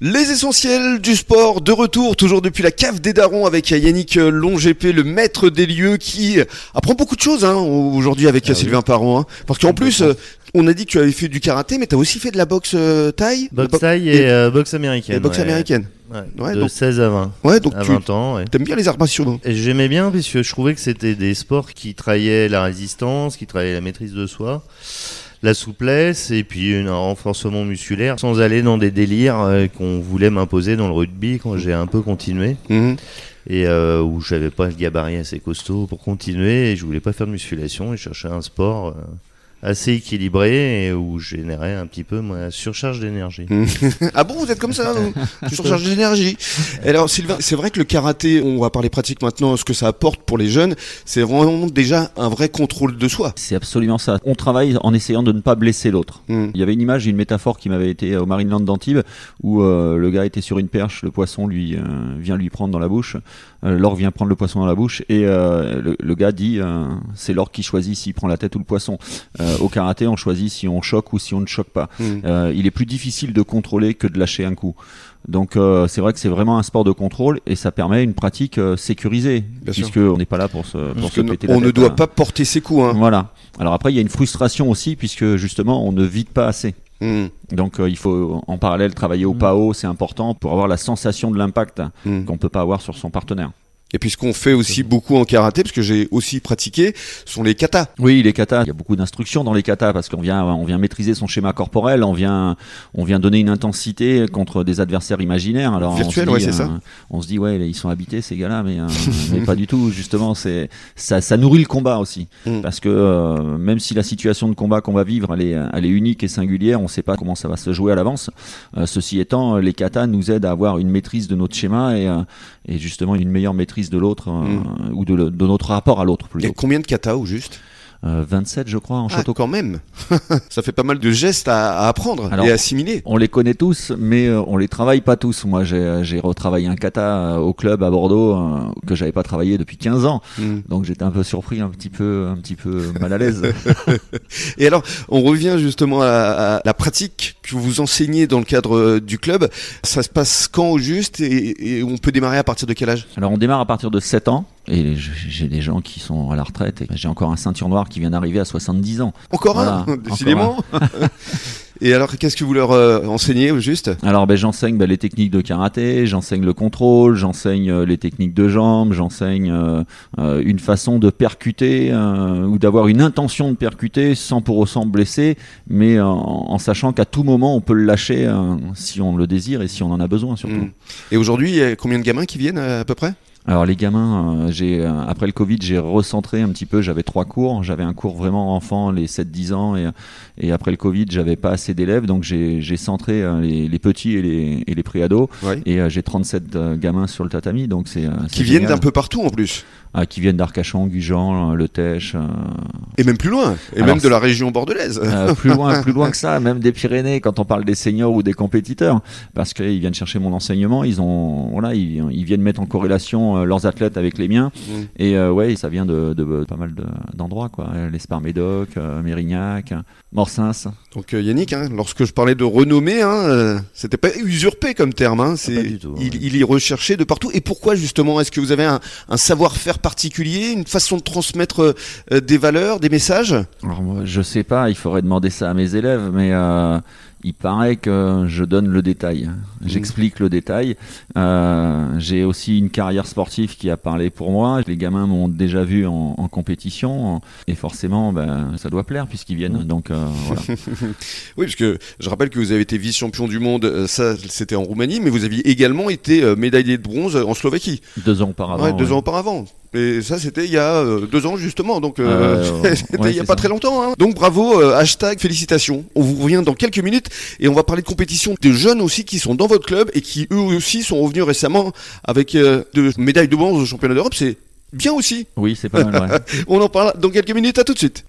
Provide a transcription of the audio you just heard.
Les essentiels du sport de retour, toujours depuis la cave des darons avec Yannick Longépé, le maître des lieux qui apprend beaucoup de choses hein, aujourd'hui avec Ah Sylvain Parent. hein. Parce qu'en plus, euh, on a dit que tu avais fait du karaté, mais tu as aussi fait de la boxe euh, thaï Boxe Bo- taille et, euh, boxe américaine. et boxe ouais. américaine. Ouais, Ouais, de donc- 16 à 20. Ouais, donc à tu 20 ans. ouais. aimes bien les arts martiaux. J'aimais bien puisque je trouvais que c'était des sports qui traillaient la résistance, qui traillaient la maîtrise de soi, la souplesse et puis un renforcement musculaire sans aller dans des délires euh, qu'on voulait m'imposer dans le rugby quand j'ai un peu continué Mhm. et euh, où j'avais pas le gabarit assez costaud pour continuer et je voulais pas faire de musculation et cherchais un sport euh, assez équilibré et où je générais un petit peu ma surcharge d'énergie. Ah bon, vous êtes comme ça, vous Tu surcharges d'énergie. Alors Sylvain, c'est vrai que le karaté, on va parler pratique maintenant, ce que ça apporte pour les jeunes, c'est vraiment déjà un vrai contrôle de soi. C'est absolument ça. On travaille en essayant de ne pas blesser l'autre. Mhm. Il y avait une image, une métaphore qui m'avait été au Marineland d'Antibes où euh, le gars était sur une perche, le poisson lui euh, vient lui prendre dans la bouche, euh, l'orque vient prendre le poisson dans la bouche et euh, le, le gars dit euh, c'est l'orque qui choisit s'il prend la tête ou le poisson. Euh, au karaté, on choisit si on choque ou si on ne choque pas. Mhm. Euh, il est plus difficile de contrôler que de lâcher un coup. Donc euh, c'est vrai que c'est vraiment un sport de contrôle et ça permet une pratique euh, sécurisée Bien sûr. puisque on n'est pas là pour se, pour se péter la on ne doit hein. pas porter ses coups. Hein. Voilà. Alors après, il y a une frustration aussi, puisque justement, on ne vide pas assez. Mhm. Donc euh, il faut en parallèle travailler au PAO, c'est important pour avoir la sensation de l'impact qu'on peut pas avoir sur son partenaire. Et puis ce qu'on fait aussi beaucoup en karaté, parce que j'ai aussi pratiqué, sont les katas. Oui, les katas, il y a beaucoup d'instructions dans les katas parce qu'on vient, on vient maîtriser son schéma corporel, on vient, on vient donner une intensité contre des adversaires imaginaires. Alors se ouais, c'est euh, ça. On se dit ouais, ils sont habités ces gars-là, mais, euh, mais pas du tout. Justement, c'est ça, ça nourrit le combat aussi Mm. parce que euh, même si la situation de combat qu'on va vivre, elle est, elle est unique et singulière, on ne sait pas comment ça va se jouer à l'avance. Euh, ceci étant, les katas nous aident à avoir une maîtrise de notre schéma et, euh, et justement une meilleure maîtrise de l'autre euh, Mm. ou de, notre rapport à l'autre Il y a combien de katas au juste? Euh, 27 je crois en Ah, château quand même. ça fait pas mal de gestes à, à apprendre Alors- et à assimiler. On les connaît tous, mais euh, on les travaille pas tous. Moi, j'ai j'ai retravaillé un kata euh, au club à Bordeaux euh, que j'avais pas travaillé depuis 15 ans, Mhm. donc j'étais un peu surpris, un petit peu, un petit peu mal à l'aise. Et alors, on revient justement à, à la pratique que vous enseignez dans le cadre euh, du club. Ça se passe quand au juste et, et on peut démarrer à partir de quel âge? Alors, on démarre à partir de 7 ans, et j'ai des gens qui sont à la retraite, et j'ai encore un ceinture noire qui vient d'arriver à 70 ans. Encore un, décidément. et alors, qu'est-ce que vous leur euh, enseignez au juste? Alors, ben, j'enseigne ben, les techniques de karaté, j'enseigne le contrôle, j'enseigne euh, les techniques de jambes, j'enseigne euh, une façon de percuter ou d'avoir une intention de percuter sans pour autant blesser, mais en, sachant qu'à tout moment on peut le lâcher si on le désire et si on en a besoin surtout. Mhm. Et aujourd'hui, il y a combien de gamins qui viennent à peu près? Alors les gamins, euh, j'ai euh, après le Covid, j'ai recentré un petit peu. J'avais trois cours. J'avais un cours vraiment enfant, les 7-10 ans, et, et après le Covid, j'avais pas assez d'élèves, donc j'ai centré euh, les, les petits et les, et les préados. Ouais. Et j'ai 37 euh, gamins sur le tatami, donc c'est Qui viennent d'un peu partout en plus. Ah, qui viennent d'Arcachon, Gujan, Le Tèche, euh, Et même plus loin. Et Alors, même de la région bordelaise. euh, plus loin, plus loin que ça, même des Pyrénées quand on parle des seniors ou des compétiteurs, parce qu'ils viennent chercher mon enseignement, ils ont, voilà, ils, ils viennent mettre en corrélation euh, leurs athlètes avec les miens, Mm. et euh, ouais, ça vient de, de- pas mal de- d'endroits, quoi, l'Espar Médoc, euh, Mérignac, Morsins. Donc Yannick, hein, lorsque je parlais de renommée, hein, c'était pas usurpé comme terme. Hein, c'est, pas du tout, il, ouais. il est recherché de partout. Et pourquoi justement Est-ce que vous avez un, un savoir-faire particulier, une façon de transmettre des valeurs, des messages? Alors moi, je sais pas, il faudrait demander ça à mes élèves, mais euh, il paraît que je donne le détail. J'explique le détail. Euh, J'ai aussi une carrière sportive qui a parlé pour moi. Les gamins m'ont déjà vu en, en compétition, et forcément, ben, ça doit plaire puisqu'ils viennent. Donc euh, voilà. Oui, parce que je rappelle que vous avez été vice-champion du monde. euh, Ça, c'était en Roumanie, mais vous aviez également été médaillé de bronze en Slovaquie. Deux ans auparavant. Ouais, deux ouais. ans auparavant. Et ça, c'était il y a euh, deux ans justement, donc euh, Euh, c'était ouais, il y a pas ça. très longtemps. Hein. Donc bravo, euh, hashtag félicitations. On vous revient dans quelques minutes et on va parler de compétition de jeunes aussi qui sont dans votre club et qui eux aussi sont revenus récemment avec euh, de médailles de bronze au championnat d'Europe. C'est bien aussi. Oui, c'est pas mal. ouais. On en parle dans quelques minutes. À tout de suite.